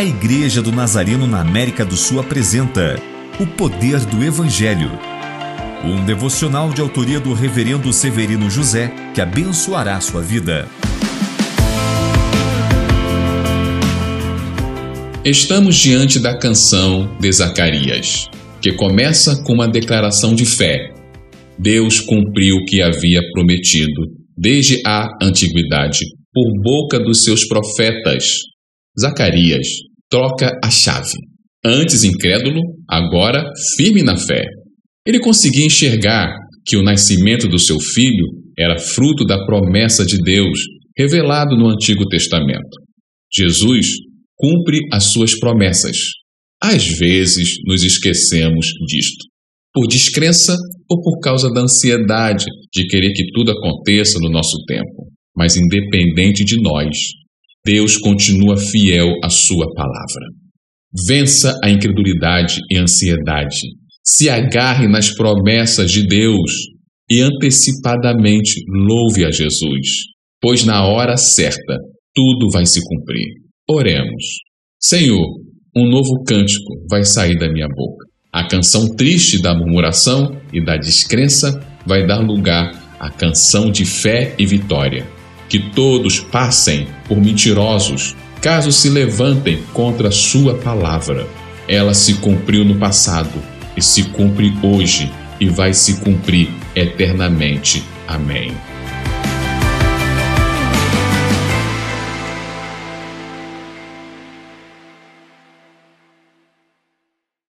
a Igreja do Nazareno na América do Sul apresenta O Poder do Evangelho. Um devocional de autoria do Reverendo Severino José que abençoará sua vida. Estamos diante da canção de Zacarias, que começa com uma declaração de fé. Deus cumpriu o que havia prometido desde a antiguidade por boca dos seus profetas. Zacarias troca a chave. Antes incrédulo, agora firme na fé. Ele conseguia enxergar que o nascimento do seu filho era fruto da promessa de Deus revelado no Antigo Testamento. Jesus cumpre as suas promessas. Às vezes nos esquecemos disto, por descrença ou por causa da ansiedade de querer que tudo aconteça no nosso tempo. Mas independente de nós, Deus continua fiel à Sua palavra. Vença a incredulidade e ansiedade. Se agarre nas promessas de Deus e antecipadamente louve a Jesus, pois na hora certa tudo vai se cumprir. Oremos. Senhor, um novo cântico vai sair da minha boca. A canção triste da murmuração e da descrença vai dar lugar à canção de fé e vitória que todos passem por mentirosos, caso se levantem contra sua palavra. Ela se cumpriu no passado e se cumpre hoje e vai se cumprir eternamente. Amém.